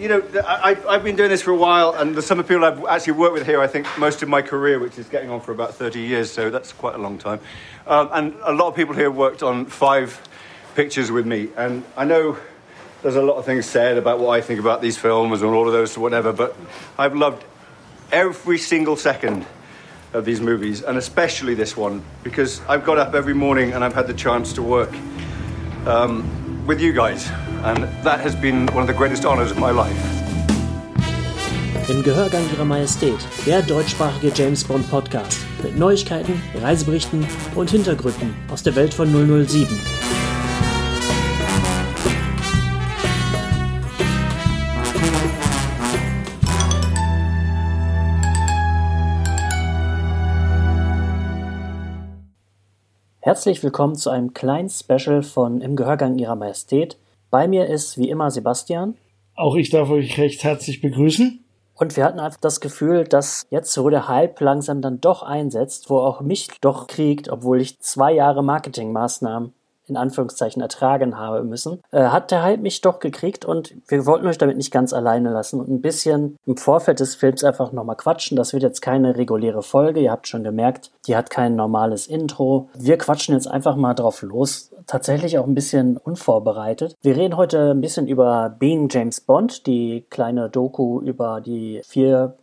you know, I, I've been doing this for a while, and the, some of the people I've actually worked with here, I think most of my career, which is getting on for about 30 years, so that's quite a long time. Um, and a lot of people here worked on five pictures with me, and I know there's a lot of things said about what I think about these films and all of those, whatever, but I've loved every single second of these movies, and especially this one, because I've got up every morning and I've had the chance to work um, with you guys, and that has been one of the greatest honors of my life. Im Gehörgang Ihrer Majestät, der deutschsprachige James Bond Podcast mit Neuigkeiten, Reiseberichten und Hintergründen aus der Welt von 007. Herzlich willkommen zu einem kleinen Special von Im Gehörgang Ihrer Majestät. Bei mir ist wie immer Sebastian. Auch ich darf euch recht herzlich begrüßen. Und wir hatten einfach das Gefühl, dass jetzt, wo der Hype langsam dann doch einsetzt, wo auch mich doch kriegt, obwohl ich zwei Jahre Marketingmaßnahmen in Anführungszeichen ertragen habe müssen, äh, hat der Hype mich doch gekriegt und wir wollten euch damit nicht ganz alleine lassen und ein bisschen im Vorfeld des Films einfach nochmal quatschen. Das wird jetzt keine reguläre Folge, ihr habt schon gemerkt, die hat kein normales Intro. Wir quatschen jetzt einfach mal drauf los, tatsächlich auch ein bisschen unvorbereitet. Wir reden heute ein bisschen über Being James Bond, die kleine Doku über die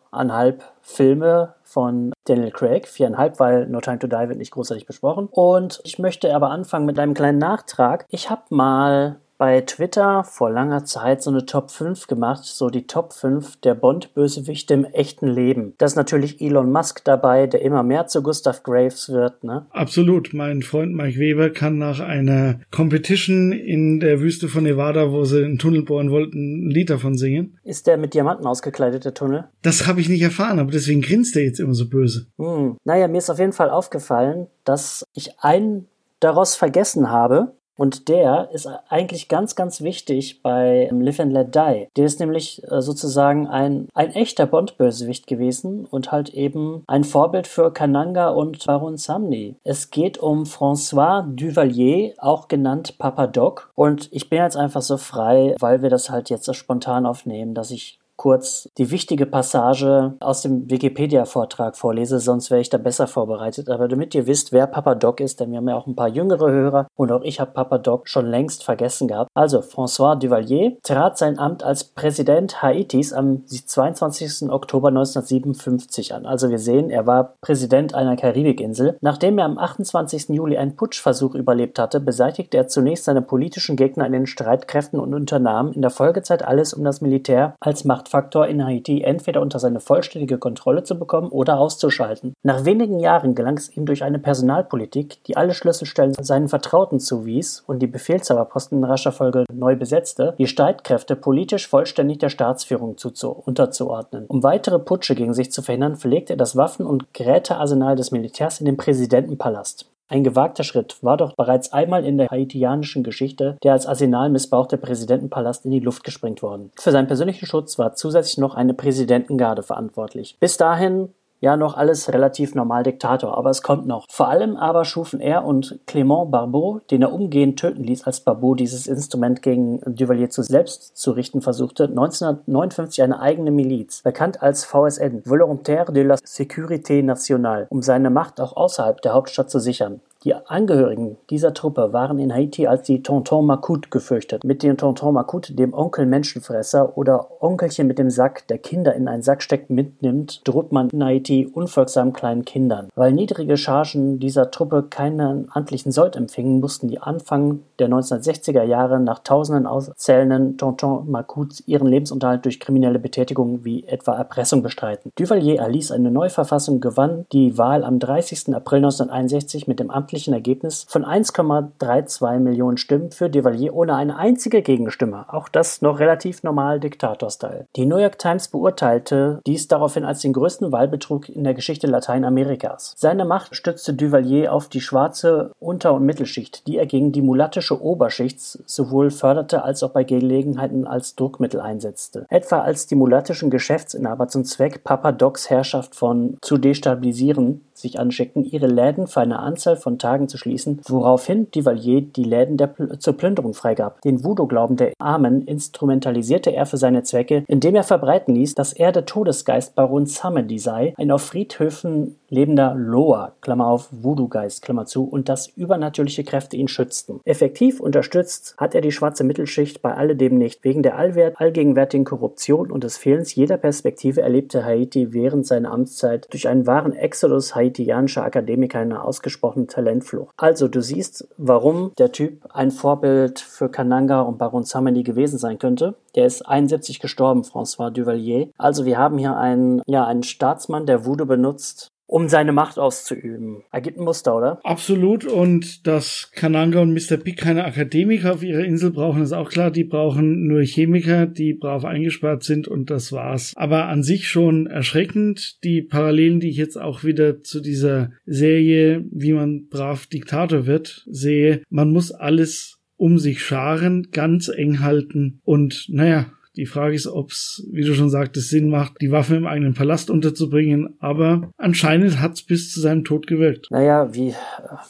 viereinhalb Filme von Daniel Craig, viereinhalb, weil No Time to Die wird nicht großartig besprochen. Und ich möchte aber anfangen mit einem kleinen Nachtrag. Ich habe mal bei Twitter vor langer Zeit so eine Top 5 gemacht, so die Top 5 der Bond-Bösewichte im echten Leben. Da ist natürlich Elon Musk dabei, der immer mehr zu Gustav Graves wird, ne? Absolut. Mein Freund Mike Weber kann nach einer Competition in der Wüste von Nevada, wo sie einen Tunnel bohren wollten, ein Lied davon singen. Ist der mit Diamanten ausgekleidet, der Tunnel? Das habe ich nicht erfahren, aber deswegen grinst er jetzt immer so böse. Hm. Naja, mir ist auf jeden Fall aufgefallen, dass ich einen daraus vergessen habe, und der ist eigentlich ganz, ganz wichtig bei Live and Let Die. Der ist nämlich äh, sozusagen ein, ein echter Bond-Bösewicht gewesen und halt eben ein Vorbild für Kananga und Baron Samney. Es geht um François Duvalier, auch genannt Papa Doc. Und ich bin jetzt einfach so frei, weil wir das halt jetzt so spontan aufnehmen, dass ich kurz die wichtige Passage aus dem Wikipedia-Vortrag vorlese, sonst wäre ich da besser vorbereitet. Aber damit ihr wisst, wer Papa Doc ist, denn wir haben ja auch ein paar jüngere Hörer und auch ich habe Papa Doc schon längst vergessen gehabt. Also, François Duvalier trat sein Amt als Präsident Haitis am 22. Oktober 1957 an. Also wir sehen, er war Präsident einer Karibikinsel. Nachdem er am 28. Juli einen Putschversuch überlebt hatte, beseitigte er zunächst seine politischen Gegner in den Streitkräften und unternahm in der Folgezeit alles, um das Militär als Macht Machtfaktor in Haiti entweder unter seine vollständige Kontrolle zu bekommen oder auszuschalten. Nach wenigen Jahren gelang es ihm durch eine Personalpolitik, die alle Schlüsselstellen seinen Vertrauten zuwies und die Befehlshaberposten in rascher Folge neu besetzte, die Streitkräfte politisch vollständig der Staatsführung zu, zu, unterzuordnen. Um weitere Putsche gegen sich zu verhindern, verlegte er das Waffen- und Gerätearsenal des Militärs in den Präsidentenpalast. Ein gewagter Schritt war doch bereits einmal in der haitianischen Geschichte der als Arsenalmissbrauch der Präsidentenpalast in die Luft gesprengt worden. Für seinen persönlichen Schutz war zusätzlich noch eine Präsidentengarde verantwortlich. Bis dahin ja noch alles relativ normal Diktator, aber es kommt noch. Vor allem aber schufen er und Clément Barbeau, den er umgehend töten ließ, als Barbeau dieses Instrument gegen Duvalier zu selbst zu richten versuchte, 1959 eine eigene Miliz, bekannt als VSN, Volontaire de la Sécurité Nationale, um seine Macht auch außerhalb der Hauptstadt zu sichern. Die Angehörigen dieser Truppe waren in Haiti als die Tonton Macoute gefürchtet. Mit dem Tonton Macoute, dem Onkel Menschenfresser oder Onkelchen mit dem Sack, der Kinder in einen Sack steckt, mitnimmt, droht man in Haiti unfolgsamen kleinen Kindern. Weil niedrige Chargen dieser Truppe keinen amtlichen Sold empfingen, mussten die Anfang der 1960er Jahre nach tausenden auszählenden Tonton Macoutes ihren Lebensunterhalt durch kriminelle Betätigungen wie etwa Erpressung bestreiten. Duvalier erließ eine Neuverfassung, gewann die Wahl am 30. April 1961 mit dem Amt amtlichen Ergebnis von 1,32 Millionen Stimmen für Duvalier ohne eine einzige Gegenstimme. Auch das noch relativ normal Diktator-Style. Die New York Times beurteilte dies daraufhin als den größten Wahlbetrug in der Geschichte Lateinamerikas. Seine Macht stützte Duvalier auf die schwarze Unter- und Mittelschicht, die er gegen die mulattische Oberschicht sowohl förderte als auch bei Gelegenheiten als Druckmittel einsetzte. Etwa als die mulattischen Geschäftsinhaber zum Zweck Papa Docs Herrschaft von zu destabilisieren sich anschickten, ihre Läden für eine Anzahl von Tagen zu schließen, woraufhin Duvalier die Läden Pl zur Plünderung freigab. Den Voodoo-Glauben der Armen instrumentalisierte er für seine Zwecke, indem er verbreiten ließ, dass er der Todesgeist Baron Samedi sei, ein auf Friedhöfen lebender Loa, Klammer auf Voodoo-Geist, Klammer zu, und dass übernatürliche Kräfte ihn schützten. Effektiv unterstützt hat er die schwarze Mittelschicht bei alledem nicht. Wegen der allwert, allgegenwärtigen Korruption und des Fehlens jeder Perspektive erlebte Haiti während seiner Amtszeit durch einen wahren Exodus haitianischer Akademiker eine ausgesprochene Talentflucht. Also du siehst, warum der Typ ein Vorbild für Kananga und Baron Samedi gewesen sein könnte. Der ist 71 gestorben, François Duvalier. Also wir haben hier einen, ja, einen Staatsmann, der Voodoo benutzt, um seine Macht auszuüben. Ergibt ein Muster, oder? Absolut. Und dass Kananga und Mr. Big keine Akademiker auf ihrer Insel brauchen, ist auch klar. Die brauchen nur Chemiker, die brav eingesperrt sind und das war's. Aber an sich schon erschreckend. Die Parallelen, die ich jetzt auch wieder zu dieser Serie, wie man brav Diktator wird, sehe. Man muss alles um sich scharen, ganz eng halten und naja, die Frage ist, ob es, wie du schon sagtest, Sinn macht, die Waffe im eigenen Palast unterzubringen. Aber anscheinend hat es bis zu seinem Tod gewirkt. Naja, wie,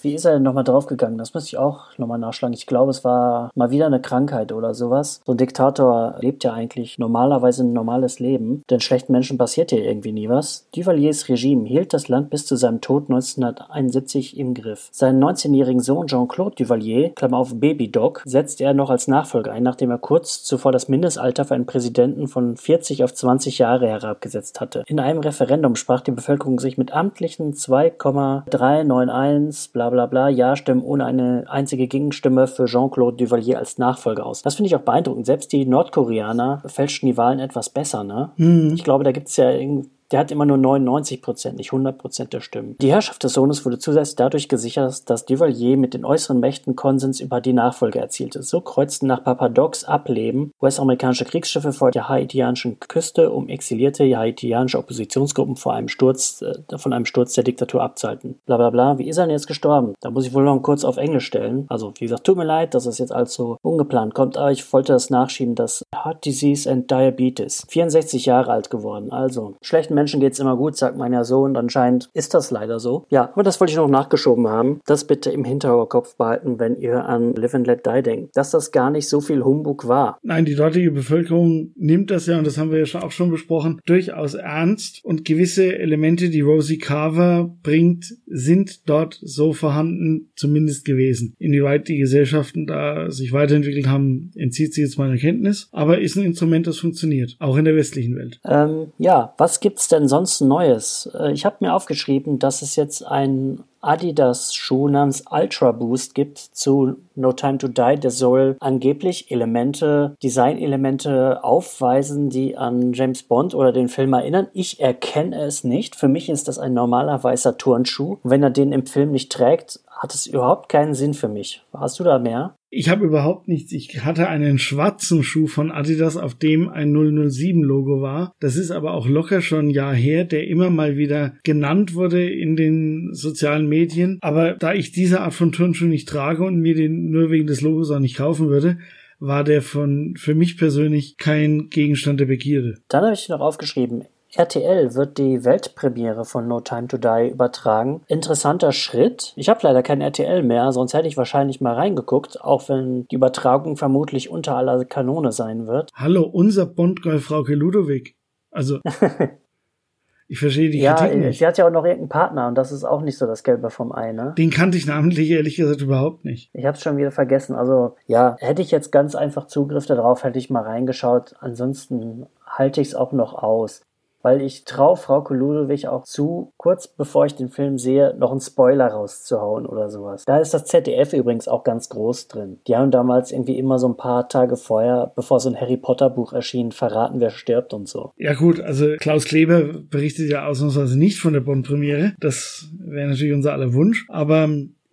wie ist er denn nochmal draufgegangen? Das müsste ich auch nochmal nachschlagen. Ich glaube, es war mal wieder eine Krankheit oder sowas. So ein Diktator lebt ja eigentlich normalerweise ein normales Leben. Denn schlechten Menschen passiert ja irgendwie nie was. Duvaliers Regime hielt das Land bis zu seinem Tod 1971 im Griff. Seinen 19-jährigen Sohn Jean-Claude Duvalier, Klammer auf Baby Dog, setzte er noch als Nachfolger ein, nachdem er kurz zuvor das Mindestalter für einen Präsidenten von 40 auf 20 Jahre herabgesetzt hatte. In einem Referendum sprach die Bevölkerung sich mit amtlichen 2,391 bla bla bla Ja-Stimmen ohne eine einzige Gegenstimme für Jean-Claude Duvalier als Nachfolger aus. Das finde ich auch beeindruckend. Selbst die Nordkoreaner fälschten die Wahlen etwas besser, ne? Mhm. Ich glaube, da gibt es ja irgendwie der hat immer nur 99 Prozent, nicht 100 Prozent der Stimmen. Die Herrschaft des Sohnes wurde zusätzlich dadurch gesichert, dass Duvalier mit den äußeren Mächten Konsens über die Nachfolge erzielte. So kreuzten nach Papadocs Ableben US-amerikanische Kriegsschiffe vor der haitianischen Küste, um exilierte haitianische Oppositionsgruppen vor einem Sturz, äh, von einem Sturz der Diktatur abzuhalten. Blablabla. Bla, bla. Wie ist er denn jetzt gestorben? Da muss ich wohl noch kurz auf Englisch stellen. Also, wie gesagt, tut mir leid, dass es jetzt allzu ungeplant kommt, aber ich wollte das nachschieben, dass Heart Disease and Diabetes. 64 Jahre alt geworden. Also, schlechten Menschen geht's immer gut, sagt man ja so und anscheinend ist das leider so. Ja, aber das wollte ich noch nachgeschoben haben. Das bitte im Hinterkopf behalten, wenn ihr an Live and Let Die denkt, dass das gar nicht so viel Humbug war. Nein, die dortige Bevölkerung nimmt das ja, und das haben wir ja auch schon besprochen, durchaus ernst und gewisse Elemente, die Rosie Carver bringt, sind dort so vorhanden, zumindest gewesen. Inwieweit die Gesellschaften da sich weiterentwickelt haben, entzieht sich jetzt meiner Kenntnis, aber ist ein Instrument, das funktioniert, auch in der westlichen Welt. Ähm, ja, was gibt's denn sonst Neues? Äh, ich habe mir aufgeschrieben, dass es jetzt ein Adidas-Schuh namens Ultra Boost gibt zu No Time to Die. Der soll angeblich Elemente, Designelemente aufweisen, die an James Bond oder den Film erinnern. Ich erkenne es nicht. Für mich ist das ein normaler weißer Turnschuh. wenn er den im Film nicht trägt, hat es überhaupt keinen Sinn für mich. Hast du da mehr? Ich habe überhaupt nichts. Ich hatte einen schwarzen Schuh von Adidas, auf dem ein 007-Logo war. Das ist aber auch locker schon ein Jahr her, der immer mal wieder genannt wurde in den sozialen Medien. Aber da ich diese Art von Turnschuh nicht trage und mir den nur wegen des Logos auch nicht kaufen würde, war der von für mich persönlich kein Gegenstand der Begierde. Dann habe ich noch aufgeschrieben, RTL wird die Weltpremiere von No Time to Die übertragen. Interessanter Schritt. Ich habe leider kein RTL mehr, sonst hätte ich wahrscheinlich mal reingeguckt, auch wenn die Übertragung vermutlich unter aller Kanone sein wird. Hallo, unser Bondgirl Frauke Ludowig. Also, ich verstehe die ja, Kritik nicht. sie hat ja auch noch irgendeinen Partner und das ist auch nicht so das Gelbe vom Ei, ne? Den kannte ich namentlich ehrlich gesagt überhaupt nicht. Ich habe es schon wieder vergessen. Also, ja, hätte ich jetzt ganz einfach Zugriff darauf, hätte ich mal reingeschaut. Ansonsten halte ich es auch noch aus weil ich traue Frau Ludwig auch zu, kurz bevor ich den Film sehe, noch einen Spoiler rauszuhauen oder sowas. Da ist das ZDF übrigens auch ganz groß drin. Die haben damals irgendwie immer so ein paar Tage vorher, bevor so ein Harry Potter Buch erschien, verraten, wer stirbt und so. Ja gut, also Klaus Kleber berichtet ja ausnahmsweise nicht von der Bond-Premiere. Das wäre natürlich unser aller Wunsch. Aber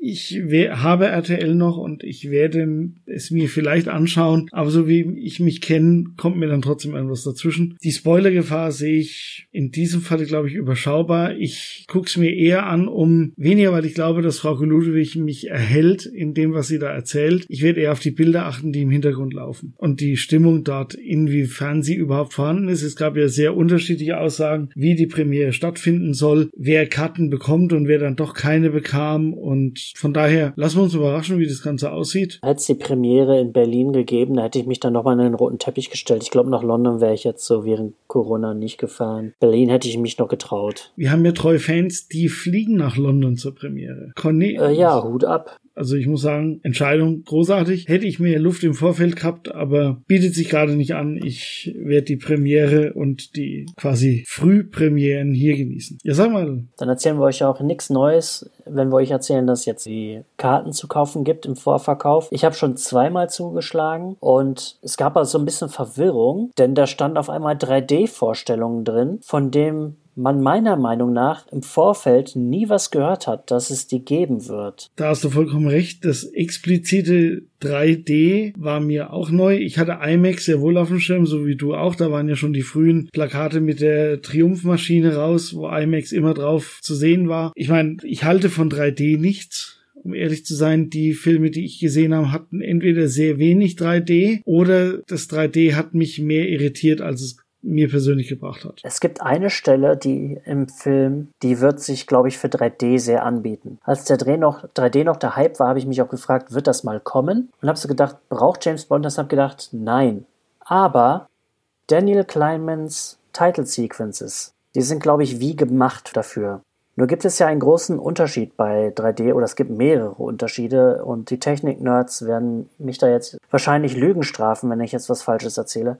Ich habe RTL noch und ich werde es mir vielleicht anschauen, aber so wie ich mich kenne, kommt mir dann trotzdem etwas dazwischen. Die Spoilergefahr sehe ich in diesem Fall, glaube ich, überschaubar. Ich gucke es mir eher an, um weniger, weil ich glaube, dass Frau Ludwig mich erhält in dem, was sie da erzählt. Ich werde eher auf die Bilder achten, die im Hintergrund laufen und die Stimmung dort, inwiefern sie überhaupt vorhanden ist. Es gab ja sehr unterschiedliche Aussagen, wie die Premiere stattfinden soll, wer Karten bekommt und wer dann doch keine bekam und von daher lassen wir uns überraschen, wie das Ganze aussieht. Hätte es die Premiere in Berlin gegeben, da hätte ich mich dann nochmal in den roten Teppich gestellt. Ich glaube, nach London wäre ich jetzt so während Corona nicht gefahren. Berlin hätte ich mich noch getraut. Wir haben ja treue Fans, die fliegen nach London zur Premiere. Conny äh, ja, Hut ab. Also ich muss sagen, Entscheidung großartig. Hätte ich mehr Luft im Vorfeld gehabt, aber bietet sich gerade nicht an. Ich werde die Premiere und die quasi Frühpremieren hier genießen. Ja, sag mal. Dann erzählen wir euch auch nichts Neues, wenn wir euch erzählen, dass es jetzt die Karten zu kaufen gibt im Vorverkauf. Ich habe schon zweimal zugeschlagen und es gab also so ein bisschen Verwirrung, denn da stand auf einmal 3D-Vorstellungen drin, von dem man meiner Meinung nach im Vorfeld nie was gehört hat, dass es die geben wird. Da hast du vollkommen recht. Das explizite 3D war mir auch neu. Ich hatte IMAX sehr wohl auf dem Schirm, so wie du auch. Da waren ja schon die frühen Plakate mit der Triumphmaschine raus, wo IMAX immer drauf zu sehen war. Ich meine, ich halte von 3D nichts um ehrlich zu sein, die Filme, die ich gesehen habe, hatten entweder sehr wenig 3D oder das 3D hat mich mehr irritiert, als es mir persönlich gebracht hat. Es gibt eine Stelle, die im Film, die wird sich, glaube ich, für 3D sehr anbieten. Als der Dreh noch, 3D noch der Hype war, habe ich mich auch gefragt, wird das mal kommen? Und habe so gedacht, braucht James Bond das? Habe gedacht, nein. Aber Daniel Kleinmans Title Sequences, die sind, glaube ich, wie gemacht dafür. Nur gibt es ja einen großen Unterschied bei 3D oder es gibt mehrere Unterschiede und die Technik-Nerds werden mich da jetzt wahrscheinlich Lügen strafen, wenn ich jetzt was Falsches erzähle.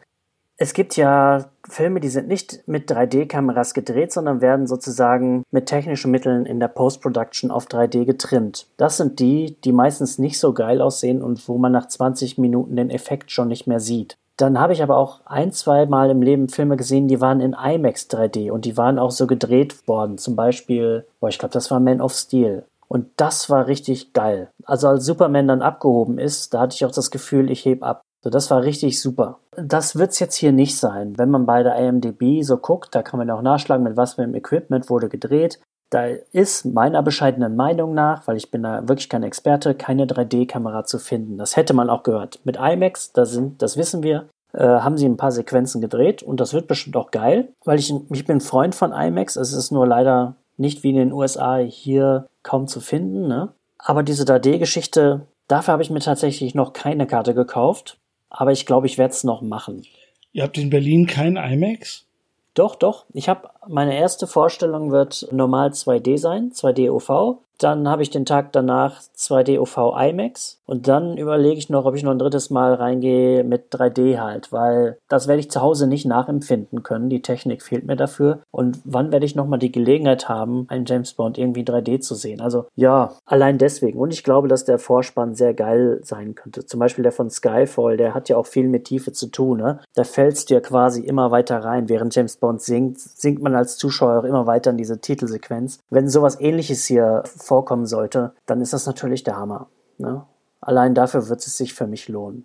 Es gibt ja Filme, die sind nicht mit 3D-Kameras gedreht, sondern werden sozusagen mit technischen Mitteln in der Post-Production auf 3D getrimmt. Das sind die, die meistens nicht so geil aussehen und wo man nach 20 Minuten den Effekt schon nicht mehr sieht. Dann habe ich aber auch ein, zwei Mal im Leben Filme gesehen, die waren in IMAX 3D und die waren auch so gedreht worden. Zum Beispiel, boah, ich glaube, das war Man of Steel. Und das war richtig geil. Also als Superman dann abgehoben ist, da hatte ich auch das Gefühl, ich heb ab. So, das war richtig super. Das wird's jetzt hier nicht sein. Wenn man bei der IMDb so guckt, da kann man auch nachschlagen, mit was für einem Equipment wurde gedreht. Da ist meiner bescheidenen Meinung nach, weil ich bin da wirklich kein Experte, keine 3D-Kamera zu finden. Das hätte man auch gehört. Mit IMAX, da sind, das wissen wir, äh, haben sie ein paar Sequenzen gedreht und das wird bestimmt auch geil, weil ich, ich bin Freund von IMAX. Es ist nur leider nicht wie in den USA hier kaum zu finden. Ne? Aber diese 3D-Geschichte, dafür habe ich mir tatsächlich noch keine Karte gekauft aber ich glaube, ich werde es noch machen. Ihr habt in Berlin kein IMAX? Doch, doch. Ich habe meine erste Vorstellung wird normal 2D sein, 2D OV. Dann habe ich den Tag danach 2D OV IMAX und dann überlege ich noch, ob ich noch ein drittes Mal reingehe mit 3D halt, weil das werde ich zu Hause nicht nachempfinden können. Die Technik fehlt mir dafür. Und wann werde ich nochmal die Gelegenheit haben, einen James Bond irgendwie 3D zu sehen? Also ja, allein deswegen. Und ich glaube, dass der Vorspann sehr geil sein könnte. Zum Beispiel der von Skyfall, der hat ja auch viel mit Tiefe zu tun. Ne? Da fällst du ja quasi immer weiter rein. Während James Bond singt, singt man als Zuschauer immer weiter in diese Titelsequenz. Wenn sowas ähnliches hier vorkommen sollte, dann ist das natürlich der Hammer. Ne? Allein dafür wird es sich für mich lohnen.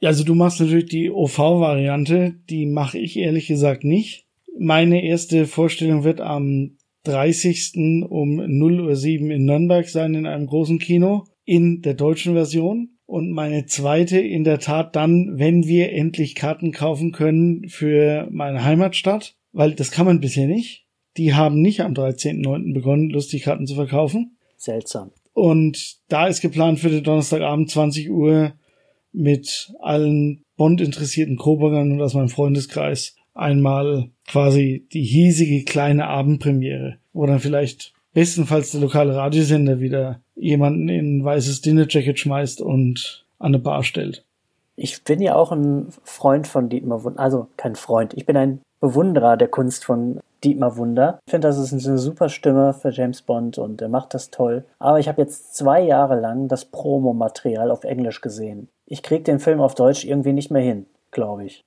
Ja, also du machst natürlich die OV-Variante, die mache ich ehrlich gesagt nicht. Meine erste Vorstellung wird am 30. um 0.07 Uhr in Nürnberg sein, in einem großen Kino, in der deutschen Version. Und meine zweite in der Tat dann, wenn wir endlich Karten kaufen können für meine Heimatstadt, weil das kann man bisher nicht. Die haben nicht am 13.09. begonnen, lustig Karten zu verkaufen. Seltsam. Und da ist geplant für den Donnerstagabend 20 Uhr mit allen Bond-interessierten Coburgern und aus meinem Freundeskreis einmal quasi die hiesige kleine Abendpremiere, wo dann vielleicht bestenfalls der lokale Radiosender wieder jemanden in ein weißes Dinnerjacket schmeißt und an eine Bar stellt. Ich bin ja auch ein Freund von Dietmar Wunder, also kein Freund, ich bin ein Bewunderer der Kunst von Dietmar Wunder. Ich finde, das ist eine super Stimme für James Bond und er macht das toll. Aber ich habe jetzt zwei Jahre lang das Promomaterial auf Englisch gesehen. Ich kriege den Film auf Deutsch irgendwie nicht mehr hin, glaube ich.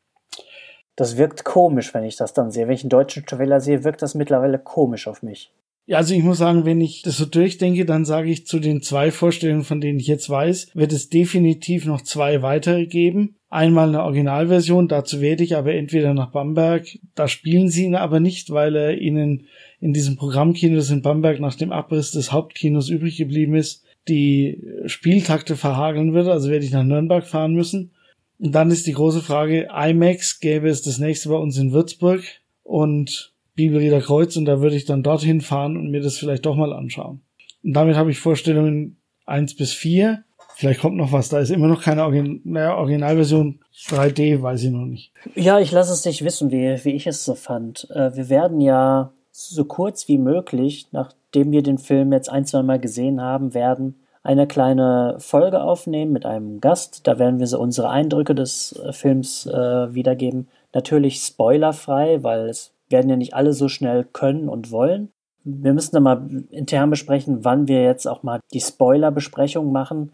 Das wirkt komisch, wenn ich das dann sehe. Wenn ich einen deutschen Trailer sehe, wirkt das mittlerweile komisch auf mich. Ja, also ich muss sagen, wenn ich das so durchdenke, dann sage ich zu den zwei Vorstellungen, von denen ich jetzt weiß, wird es definitiv noch zwei weitere geben. Einmal eine Originalversion, dazu werde ich aber entweder nach Bamberg, da spielen sie ihn aber nicht, weil er ihnen in diesem Programmkino, das in Bamberg nach dem Abriss des Hauptkinos übrig geblieben ist, die Spieltakte verhageln wird, also werde ich nach Nürnberg fahren müssen. Und dann ist die große Frage, IMAX gäbe es das nächste bei uns in Würzburg und Bibelrieder Kreuz und da würde ich dann dorthin fahren und mir das vielleicht doch mal anschauen. Und damit habe ich Vorstellungen eins bis vier. Vielleicht kommt noch was, da ist immer noch keine Origin naja, Originalversion 3D, weiß ich noch nicht. Ja, ich lasse es dich wissen, wie, wie ich es so fand. Äh, wir werden ja so kurz wie möglich, nachdem wir den Film jetzt ein, zwei Mal gesehen haben, werden eine kleine Folge aufnehmen mit einem Gast. Da werden wir so unsere Eindrücke des äh, Films äh, wiedergeben. Natürlich spoilerfrei, weil es werden ja nicht alle so schnell können und wollen. Wir müssen dann mal intern besprechen, wann wir jetzt auch mal die Spoiler-Besprechung machen.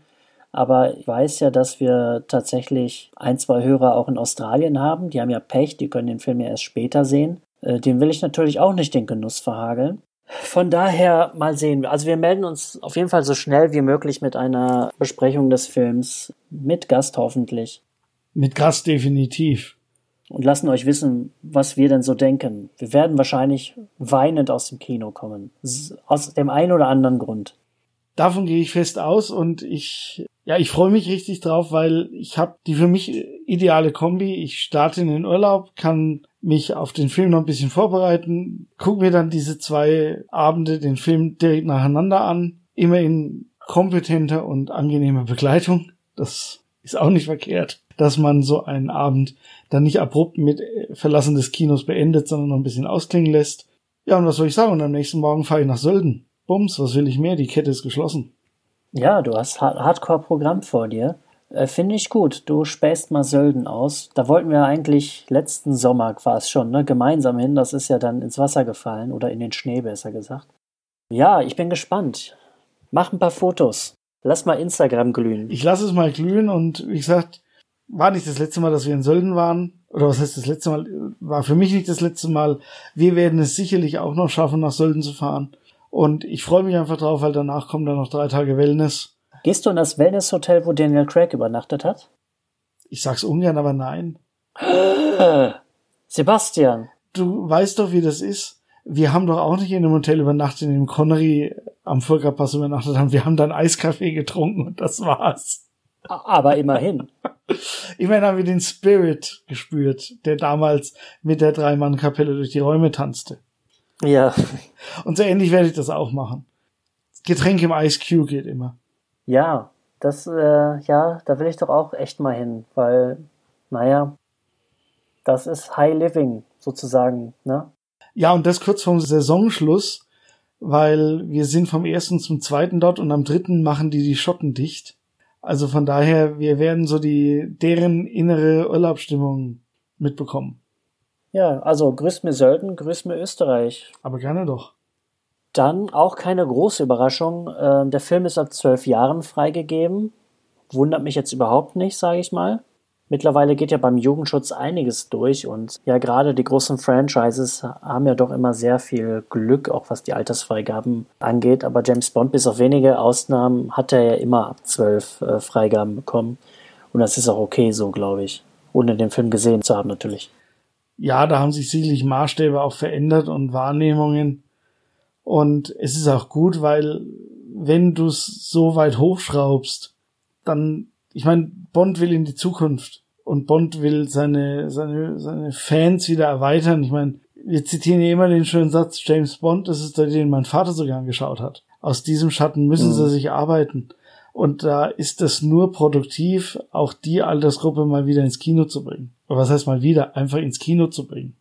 Aber ich weiß ja, dass wir tatsächlich ein, zwei Hörer auch in Australien haben. Die haben ja Pech, die können den Film ja erst später sehen. Äh, dem will ich natürlich auch nicht den Genuss verhageln. Von daher mal sehen. Also wir melden uns auf jeden Fall so schnell wie möglich mit einer Besprechung des Films. Mit Gast hoffentlich. Mit Gast definitiv und lassen euch wissen, was wir denn so denken. Wir werden wahrscheinlich weinend aus dem Kino kommen. Aus dem einen oder anderen Grund. Davon gehe ich fest aus und ich, ja, ich freue mich richtig drauf, weil ich habe die für mich ideale Kombi. Ich starte in den Urlaub, kann mich auf den Film noch ein bisschen vorbereiten, gucke mir dann diese zwei Abende den Film direkt nacheinander an, immer in kompetenter und angenehmer Begleitung. Das ist auch nicht verkehrt dass man so einen Abend dann nicht abrupt mit äh, Verlassen des Kinos beendet, sondern noch ein bisschen ausklingen lässt. Ja, und was soll ich sagen? Und am nächsten Morgen fahre ich nach Sölden. Bums, was will ich mehr? Die Kette ist geschlossen. Ja, du hast Hardcore-Programm vor dir. Äh, Finde ich gut. Du spähst mal Sölden aus. Da wollten wir eigentlich letzten Sommer es schon, ne? Gemeinsam hin. Das ist ja dann ins Wasser gefallen oder in den Schnee, besser gesagt. Ja, ich bin gespannt. Mach ein paar Fotos. Lass mal Instagram glühen. Ich lasse es mal glühen und wie gesagt, war nicht das letzte Mal, dass wir in Sölden waren. Oder was heißt das letzte Mal? War für mich nicht das letzte Mal. Wir werden es sicherlich auch noch schaffen, nach Sölden zu fahren. Und ich freue mich einfach drauf, weil danach kommen dann noch drei Tage Wellness. Gehst du in das Wellness-Hotel, wo Daniel Craig übernachtet hat? Ich sag's ungern, aber nein. Sebastian. Du weißt doch, wie das ist. Wir haben doch auch nicht in einem Hotel übernachtet, in dem Connery am Furka-Pass übernachtet haben. Wir haben dann Eiskaffee getrunken und das war's. Aber immerhin. Immerhin haben wir den Spirit gespürt, der damals mit der Dreimann-Kapelle durch die Räume tanzte. Ja. Und so ähnlich werde ich das auch machen. Getränk im Ice Cube geht immer. Ja, das, äh, ja, da will ich doch auch echt mal hin, weil, naja, das ist High Living sozusagen, ne? Ja, und das kurz vorm Saisonschluss, weil wir sind vom ersten zum zweiten dort und am dritten machen die die Schotten dicht. Also von daher, wir werden so die, deren innere Urlaubsstimmung mitbekommen. Ja, also grüßt mir Sölden, grüßt mir Österreich. Aber gerne doch. Dann auch keine große Überraschung. Äh, der Film ist ab zwölf Jahren freigegeben. Wundert mich jetzt überhaupt nicht, sage ich mal. Mittlerweile geht ja beim Jugendschutz einiges durch und ja, gerade die großen Franchises haben ja doch immer sehr viel Glück, auch was die Altersfreigaben angeht. Aber James Bond, bis auf wenige Ausnahmen, hat er ja immer ab zwölf äh, Freigaben bekommen. Und das ist auch okay so, glaube ich. Ohne den Film gesehen zu haben, natürlich. Ja, da haben sich sicherlich Maßstäbe auch verändert und Wahrnehmungen. Und es ist auch gut, weil wenn du es so weit hochschraubst, dann ich meine, Bond will in die Zukunft und Bond will seine, seine, seine Fans wieder erweitern. Ich meine, wir zitieren ja immer den schönen Satz, James Bond, das ist der, den mein Vater sogar angeschaut hat. Aus diesem Schatten müssen mhm. sie sich arbeiten. Und da ist es nur produktiv, auch die Altersgruppe mal wieder ins Kino zu bringen. Aber was heißt mal wieder? Einfach ins Kino zu bringen.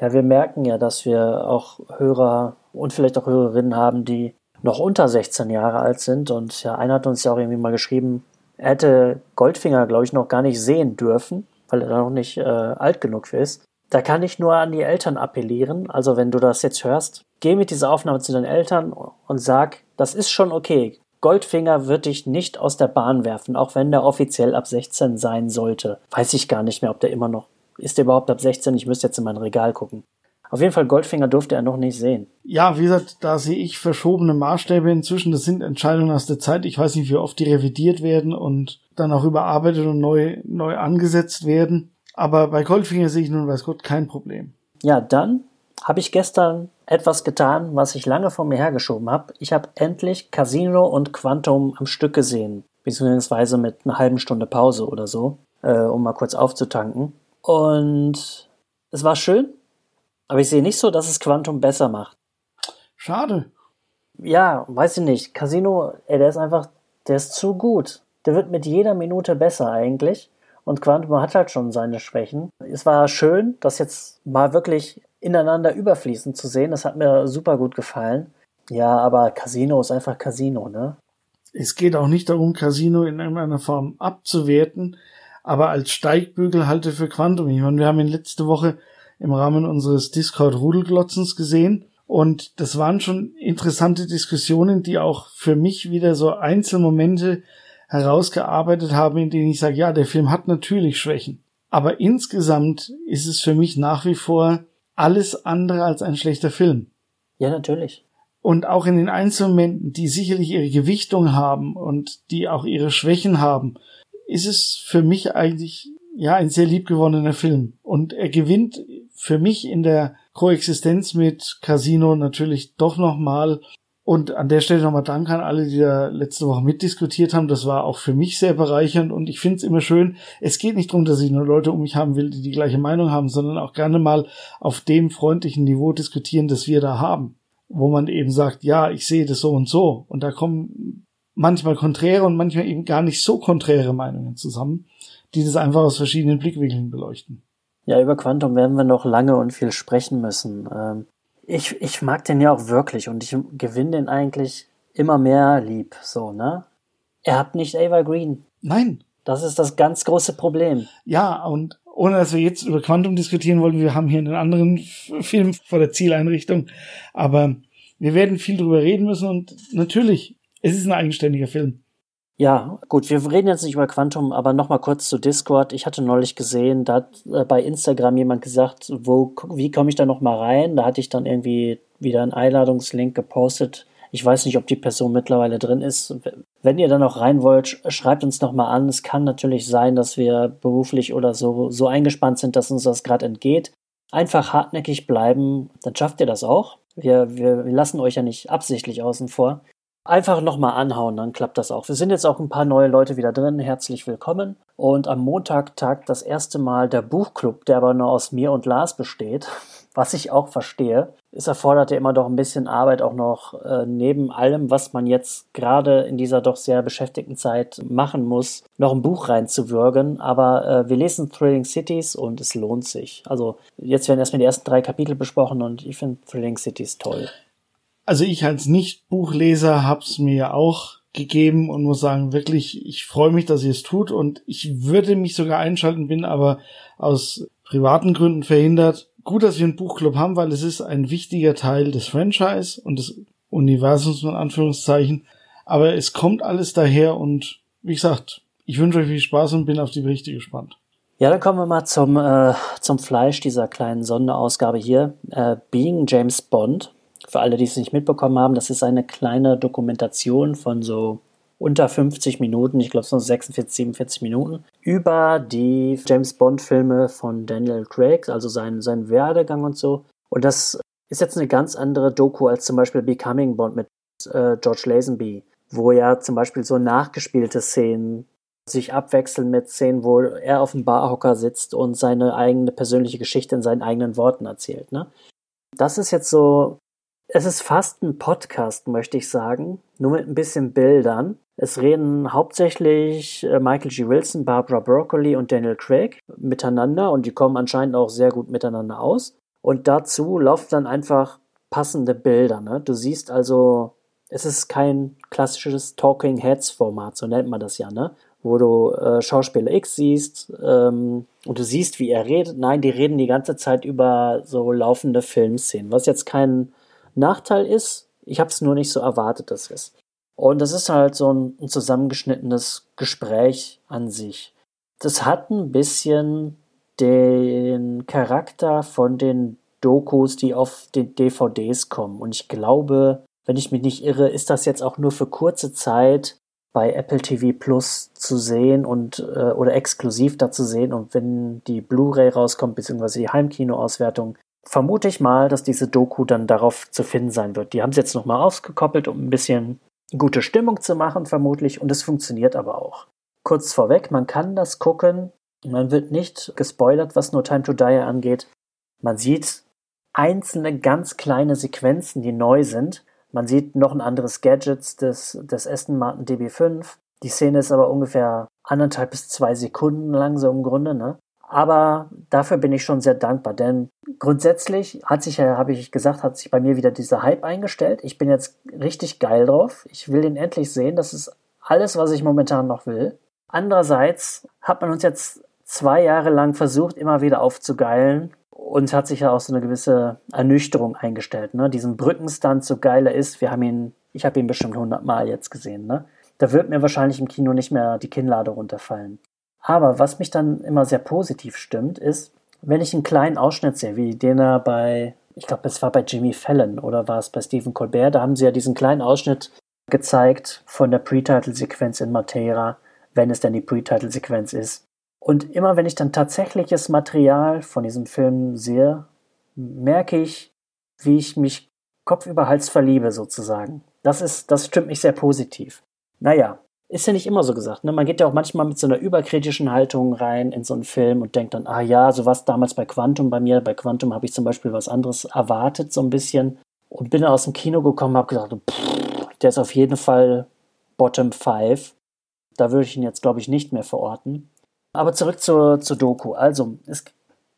Ja, wir merken ja, dass wir auch Hörer und vielleicht auch Hörerinnen haben, die noch unter 16 Jahre alt sind. Und ja, einer hat uns ja auch irgendwie mal geschrieben, er hätte Goldfinger, glaube ich, noch gar nicht sehen dürfen, weil er da noch nicht äh, alt genug ist. Da kann ich nur an die Eltern appellieren. Also wenn du das jetzt hörst, geh mit dieser Aufnahme zu deinen Eltern und sag, das ist schon okay. Goldfinger wird dich nicht aus der Bahn werfen, auch wenn der offiziell ab 16 sein sollte. Weiß ich gar nicht mehr, ob der immer noch ist der überhaupt ab 16? Ich müsste jetzt in mein Regal gucken. Auf jeden Fall Goldfinger durfte er noch nicht sehen. Ja, wie gesagt, da sehe ich verschobene Maßstäbe inzwischen. Das sind Entscheidungen aus der Zeit. Ich weiß nicht, wie oft die revidiert werden und dann auch überarbeitet und neu, neu angesetzt werden. Aber bei Goldfinger sehe ich nun, weiß Gott, kein Problem. Ja, dann habe ich gestern etwas getan, was ich lange vor mir hergeschoben habe. Ich habe endlich Casino und Quantum am Stück gesehen, beziehungsweise mit einer halben Stunde Pause oder so, äh, um mal kurz aufzutanken. Und es war schön, aber ich sehe nicht so, dass es Quantum besser macht. Schade. Ja, weiß ich nicht. Casino, ey, der ist einfach, der ist zu gut. Der wird mit jeder Minute besser eigentlich. Und Quantum hat halt schon seine Schwächen. Es war schön, das jetzt mal wirklich ineinander überfließen zu sehen. Das hat mir super gut gefallen. Ja, aber Casino ist einfach Casino, ne? Es geht auch nicht darum, Casino in irgendeiner Form abzuwerten, aber als Steigbügel halte für Quantum. Ich meine, wir haben ihn letzte Woche im Rahmen unseres Discord-Rudelglotzens gesehen. Und das waren schon interessante Diskussionen, die auch für mich wieder so Einzelmomente herausgearbeitet haben, in denen ich sage, ja, der Film hat natürlich Schwächen. Aber insgesamt ist es für mich nach wie vor alles andere als ein schlechter Film. Ja, natürlich. Und auch in den Einzelmomenten, die sicherlich ihre Gewichtung haben und die auch ihre Schwächen haben, ist es für mich eigentlich ja ein sehr liebgewonnener Film. Und er gewinnt für mich in der Koexistenz mit Casino natürlich doch nochmal. Und an der Stelle nochmal Dank an alle, die da letzte Woche mitdiskutiert haben. Das war auch für mich sehr bereichernd und ich finde es immer schön. Es geht nicht darum, dass ich nur Leute um mich haben will, die die gleiche Meinung haben, sondern auch gerne mal auf dem freundlichen Niveau diskutieren, das wir da haben. Wo man eben sagt, ja, ich sehe das so und so. Und da kommen manchmal konträre und manchmal eben gar nicht so konträre Meinungen zusammen, die das einfach aus verschiedenen Blickwinkeln beleuchten. Ja, über Quantum werden wir noch lange und viel sprechen müssen. Ähm, ich, ich mag den ja auch wirklich und ich gewinne den eigentlich immer mehr lieb, so, ne? Er hat nicht Ava Green. Nein. Das ist das ganz große Problem. Ja, und ohne dass wir jetzt über Quantum diskutieren wollen, wir haben hier einen anderen Film vor der Zieleinrichtung, aber wir werden viel drüber reden müssen und natürlich, es ist ein eigenständiger Film. Ja, gut, wir reden jetzt nicht über Quantum, aber nochmal kurz zu Discord. Ich hatte neulich gesehen, da hat äh, bei Instagram jemand gesagt, wo, wie komme ich da nochmal rein? Da hatte ich dann irgendwie wieder einen Einladungslink gepostet. Ich weiß nicht, ob die Person mittlerweile drin ist. Wenn ihr da noch rein wollt, schreibt uns nochmal an. Es kann natürlich sein, dass wir beruflich oder so, so eingespannt sind, dass uns das gerade entgeht. Einfach hartnäckig bleiben, dann schafft ihr das auch. Wir, wir, wir lassen euch ja nicht absichtlich außen vor einfach nochmal anhauen, dann klappt das auch. Wir sind jetzt auch ein paar neue Leute wieder drin. Herzlich willkommen. Und am Montag tagt das erste Mal der Buchclub, der aber nur aus mir und Lars besteht, was ich auch verstehe. Es erfordert ja immer doch ein bisschen Arbeit, auch noch äh, neben allem, was man jetzt gerade in dieser doch sehr beschäftigten Zeit machen muss, noch ein Buch reinzuwürgen. Aber äh, wir lesen Thrilling Cities und es lohnt sich. Also jetzt werden erstmal die ersten drei Kapitel besprochen und ich finde Thrilling Cities toll also ich als Nicht-Buchleser hab's mir auch gegeben und muss sagen, wirklich, ich freue mich, dass ihr es tut und ich würde mich sogar einschalten, bin aber aus privaten Gründen verhindert. Gut, dass wir einen Buchclub haben, weil es ist ein wichtiger Teil des Franchise und des Universums in Anführungszeichen. Aber es kommt alles daher und wie gesagt, ich wünsche euch viel Spaß und bin auf die Berichte gespannt. Ja, dann kommen wir mal zum, äh, zum Fleisch dieser kleinen Sonderausgabe hier. Äh, Being James Bond für alle, die es nicht mitbekommen haben, das ist eine kleine Dokumentation von so unter 50 Minuten, ich glaube so 46, 47 Minuten, über die James Bond-Filme von Daniel Craig, also sein, sein Werdegang und so. Und das ist jetzt eine ganz andere Doku als zum Beispiel Becoming Bond mit äh, George Lazenby, wo ja zum Beispiel so nachgespielte Szenen sich abwechseln mit Szenen, wo er auf dem Barhocker sitzt und seine eigene persönliche Geschichte in seinen eigenen Worten erzählt. Ne? Das ist jetzt so es ist fast ein Podcast, möchte ich sagen, nur mit ein bisschen Bildern. Es reden hauptsächlich äh, Michael G. Wilson, Barbara Broccoli und Daniel Craig miteinander und die kommen anscheinend auch sehr gut miteinander aus. Und dazu laufen dann einfach passende Bilder. Ne? Du siehst also, es ist kein klassisches Talking Heads Format, so nennt man das ja, ne? wo du äh, Schauspieler X siehst ähm, und du siehst, wie er redet. Nein, die reden die ganze Zeit über so laufende Filmszenen, was jetzt kein Nachteil ist, ich habe es nur nicht so erwartet, dass es. Und das ist halt so ein, ein zusammengeschnittenes Gespräch an sich. Das hat ein bisschen den Charakter von den Dokus, die auf den DVDs kommen. Und ich glaube, wenn ich mich nicht irre, ist das jetzt auch nur für kurze Zeit bei Apple TV Plus zu sehen und äh, oder exklusiv da zu sehen. Und wenn die Blu-ray rauskommt, beziehungsweise die Heimkino-Auswertung, vermute ich mal, dass diese Doku dann darauf zu finden sein wird. Die haben es jetzt nochmal ausgekoppelt, um ein bisschen gute Stimmung zu machen, vermutlich. Und es funktioniert aber auch. Kurz vorweg, man kann das gucken. Man wird nicht gespoilert, was No Time to Die angeht. Man sieht einzelne ganz kleine Sequenzen, die neu sind. Man sieht noch ein anderes Gadget des, des Aston Martin DB5. Die Szene ist aber ungefähr anderthalb bis zwei Sekunden lang, so im Grunde, ne? Aber dafür bin ich schon sehr dankbar, denn grundsätzlich hat sich ja, habe ich gesagt, hat sich bei mir wieder dieser Hype eingestellt. Ich bin jetzt richtig geil drauf. Ich will den endlich sehen. Das ist alles, was ich momentan noch will. Andererseits hat man uns jetzt zwei Jahre lang versucht, immer wieder aufzugeilen und hat sich ja auch so eine gewisse Ernüchterung eingestellt. Ne? Diesen Brückenstand, so geil er ist, wir haben ihn, ich habe ihn bestimmt hundertmal jetzt gesehen. Ne? Da wird mir wahrscheinlich im Kino nicht mehr die Kinnlade runterfallen. Aber was mich dann immer sehr positiv stimmt, ist, wenn ich einen kleinen Ausschnitt sehe, wie den er bei, ich glaube, es war bei Jimmy Fallon oder war es bei Stephen Colbert, da haben sie ja diesen kleinen Ausschnitt gezeigt von der Pre-Title-Sequenz in Matera, wenn es denn die Pre-Title-Sequenz ist. Und immer wenn ich dann tatsächliches Material von diesem Film sehe, merke ich, wie ich mich Kopf über Hals verliebe, sozusagen. Das ist, das stimmt mich sehr positiv. Naja, ist ja nicht immer so gesagt. Ne? Man geht ja auch manchmal mit so einer überkritischen Haltung rein in so einen Film und denkt dann, ah ja, so was damals bei Quantum bei mir. Bei Quantum habe ich zum Beispiel was anderes erwartet, so ein bisschen. Und bin dann aus dem Kino gekommen und habe gesagt, pff, der ist auf jeden Fall Bottom 5. Da würde ich ihn jetzt, glaube ich, nicht mehr verorten. Aber zurück zur, zur Doku. Also, es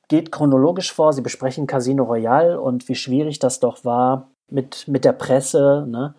geht chronologisch vor. Sie besprechen Casino Royale und wie schwierig das doch war mit, mit der Presse. Ne?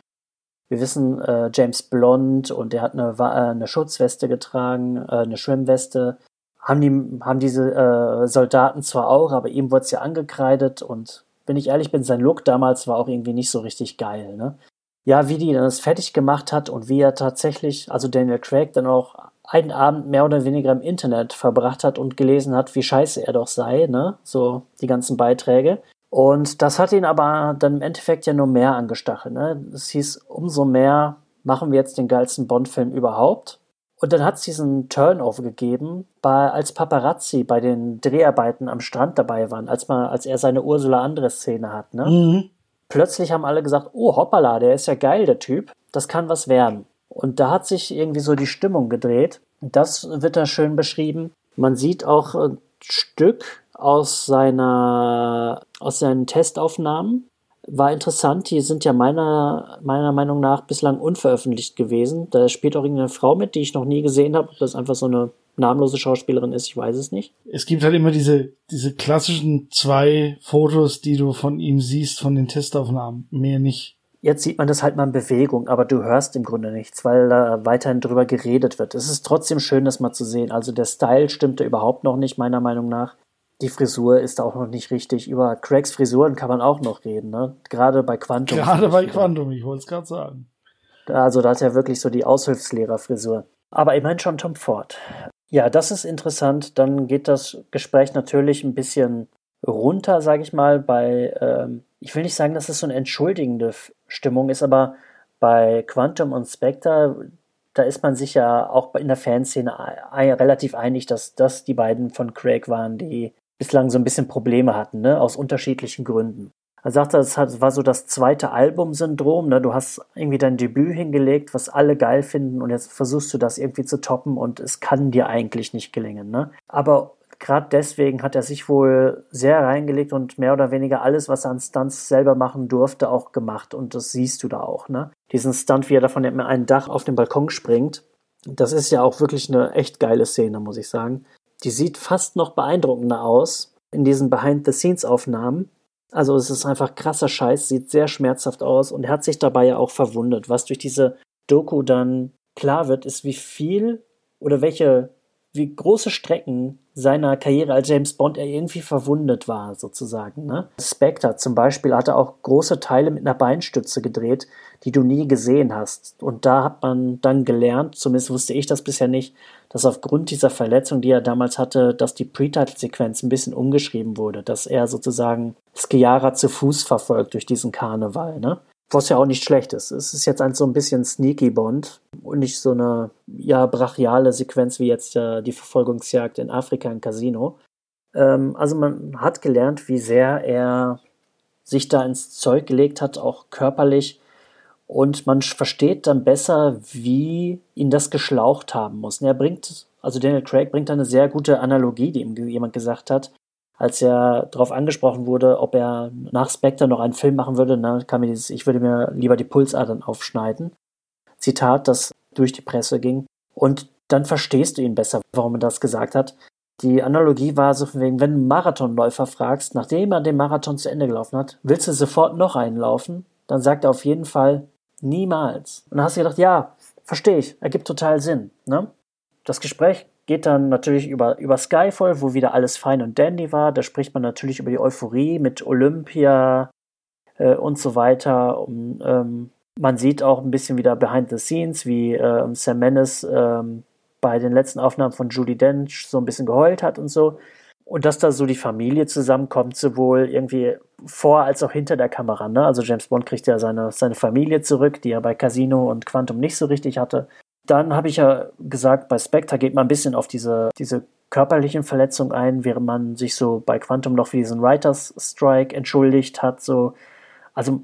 Wir wissen, äh, James Blond und er hat eine, äh, eine Schutzweste getragen, äh, eine Schwimmweste. Haben, die, haben diese äh, Soldaten zwar auch, aber ihm wurde es ja angekreidet und wenn ich ehrlich bin, sein Look damals war auch irgendwie nicht so richtig geil. Ne? Ja, wie die das fertig gemacht hat und wie er tatsächlich, also Daniel Craig, dann auch einen Abend mehr oder weniger im Internet verbracht hat und gelesen hat, wie scheiße er doch sei, ne? So die ganzen Beiträge. Und das hat ihn aber dann im Endeffekt ja nur mehr angestachelt. Ne? Es hieß, umso mehr machen wir jetzt den geilsten Bond-Film überhaupt. Und dann hat es diesen Turnover gegeben, bei, als Paparazzi bei den Dreharbeiten am Strand dabei waren, als, man, als er seine Ursula Andres-Szene hat. Ne? Mhm. Plötzlich haben alle gesagt, oh hoppala, der ist ja geil, der Typ. Das kann was werden. Und da hat sich irgendwie so die Stimmung gedreht. Das wird da schön beschrieben. Man sieht auch ein Stück aus seiner, aus seinen Testaufnahmen. War interessant, die sind ja meiner, meiner Meinung nach bislang unveröffentlicht gewesen. Da spielt auch irgendeine Frau mit, die ich noch nie gesehen habe. Ob das einfach so eine namenlose Schauspielerin ist, ich weiß es nicht. Es gibt halt immer diese, diese klassischen zwei Fotos, die du von ihm siehst, von den Testaufnahmen. Mehr nicht. Jetzt sieht man das halt mal in Bewegung, aber du hörst im Grunde nichts, weil da weiterhin drüber geredet wird. Es ist trotzdem schön, das mal zu sehen. Also der Style stimmte überhaupt noch nicht, meiner Meinung nach die Frisur ist auch noch nicht richtig. Über Craigs Frisuren kann man auch noch reden, ne? Gerade bei Quantum. Gerade bei Quantum, ich wollte es gerade sagen. Also da hat er wirklich so die Aushilfslehrerfrisur. Aber immerhin schon Tom Ford. Ja, das ist interessant. Dann geht das Gespräch natürlich ein bisschen runter, sage ich mal, bei, ähm, ich will nicht sagen, dass es so eine entschuldigende Stimmung ist, aber bei Quantum und Spectre, da ist man sich ja auch in der Fanszene relativ einig, dass das die beiden von Craig waren, die bislang so ein bisschen Probleme hatten, ne? aus unterschiedlichen Gründen. Er sagte, es war so das zweite Album-Syndrom. Ne? Du hast irgendwie dein Debüt hingelegt, was alle geil finden, und jetzt versuchst du das irgendwie zu toppen und es kann dir eigentlich nicht gelingen. Ne? Aber gerade deswegen hat er sich wohl sehr reingelegt und mehr oder weniger alles, was er an Stunts selber machen durfte, auch gemacht. Und das siehst du da auch. Ne? Diesen Stunt, wie er da von einem Dach auf den Balkon springt, das ist ja auch wirklich eine echt geile Szene, muss ich sagen. Die sieht fast noch beeindruckender aus in diesen Behind-the-Scenes-Aufnahmen. Also es ist einfach krasser Scheiß, sieht sehr schmerzhaft aus und hat sich dabei ja auch verwundet. Was durch diese Doku dann klar wird, ist, wie viel oder welche, wie große Strecken seiner Karriere als James Bond er irgendwie verwundet war, sozusagen. Ne? Spectre zum Beispiel hatte auch große Teile mit einer Beinstütze gedreht, die du nie gesehen hast. Und da hat man dann gelernt, zumindest wusste ich das bisher nicht, dass aufgrund dieser Verletzung, die er damals hatte, dass die Pre-Title-Sequenz ein bisschen umgeschrieben wurde, dass er sozusagen Skiara zu Fuß verfolgt durch diesen Karneval. Ne? Was ja auch nicht schlecht ist. Es ist jetzt ein so ein bisschen Sneaky Bond und nicht so eine ja brachiale Sequenz wie jetzt äh, die Verfolgungsjagd in Afrika im Casino. Ähm, also man hat gelernt, wie sehr er sich da ins Zeug gelegt hat, auch körperlich. Und man versteht dann besser, wie ihn das geschlaucht haben muss. Er bringt, also Daniel Craig bringt da eine sehr gute Analogie, die ihm jemand gesagt hat als er darauf angesprochen wurde, ob er nach Spectre noch einen Film machen würde, dann kam dieses, ich würde mir lieber die Pulsadern aufschneiden. Zitat, das durch die Presse ging. Und dann verstehst du ihn besser, warum er das gesagt hat. Die Analogie war so von wegen, wenn du einen Marathonläufer fragst, nachdem er den Marathon zu Ende gelaufen hat, willst du sofort noch einen laufen? Dann sagt er auf jeden Fall niemals. Und dann hast du gedacht, ja, verstehe ich, ergibt total Sinn. Ne? Das Gespräch geht dann natürlich über, über Skyfall, wo wieder alles fein und dandy war. Da spricht man natürlich über die Euphorie mit Olympia äh, und so weiter. Und, ähm, man sieht auch ein bisschen wieder behind the scenes, wie äh, Sam Mendes äh, bei den letzten Aufnahmen von Judy Dench so ein bisschen geheult hat und so. Und dass da so die Familie zusammenkommt, sowohl irgendwie vor als auch hinter der Kamera. Ne? Also James Bond kriegt ja seine, seine Familie zurück, die er bei Casino und Quantum nicht so richtig hatte. Dann habe ich ja gesagt, bei Spectre geht man ein bisschen auf diese, diese körperlichen Verletzungen ein, während man sich so bei Quantum noch für diesen Writers Strike entschuldigt hat. So, also,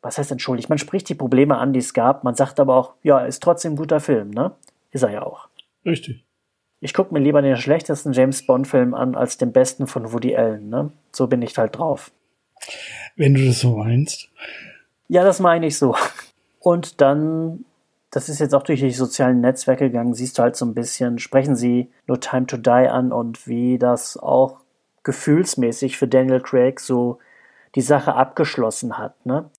was heißt entschuldigt? Man spricht die Probleme an, die es gab. Man sagt aber auch, ja, ist trotzdem ein guter Film, ne? Ist er ja auch. Richtig. Ich gucke mir lieber den schlechtesten James Bond-Film an als den besten von Woody Allen, ne? So bin ich halt drauf. Wenn du das so meinst. Ja, das meine ich so. Und dann das ist jetzt auch durch die sozialen Netzwerke gegangen, siehst du halt so ein bisschen, sprechen sie No Time to Die an und wie das auch gefühlsmäßig für Daniel Craig so die Sache abgeschlossen hat. Ne?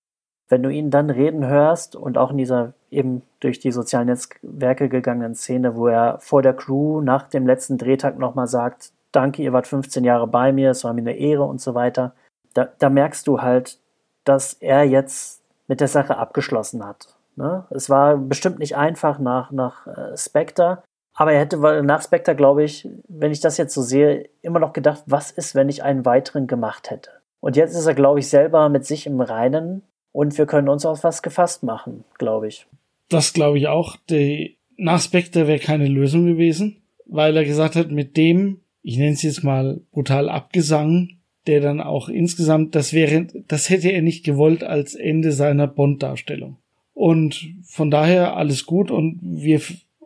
Wenn du ihn dann reden hörst und auch in dieser eben durch die sozialen Netzwerke gegangenen Szene, wo er vor der Crew nach dem letzten Drehtag nochmal sagt, danke, ihr wart 15 Jahre bei mir, es war mir eine Ehre und so weiter, da, da merkst du halt, dass er jetzt mit der Sache abgeschlossen hat. Ne? Es war bestimmt nicht einfach nach, nach äh, Spectre, aber er hätte nach Spectre, glaube ich, wenn ich das jetzt so sehe, immer noch gedacht, was ist, wenn ich einen weiteren gemacht hätte. Und jetzt ist er, glaube ich, selber mit sich im Reinen und wir können uns auf was gefasst machen, glaube ich. Das glaube ich auch. Die, nach Spectre wäre keine Lösung gewesen, weil er gesagt hat, mit dem, ich nenne es jetzt mal brutal Abgesang, der dann auch insgesamt, das wäre, das hätte er nicht gewollt als Ende seiner Bond-Darstellung. Und von daher alles gut und wir,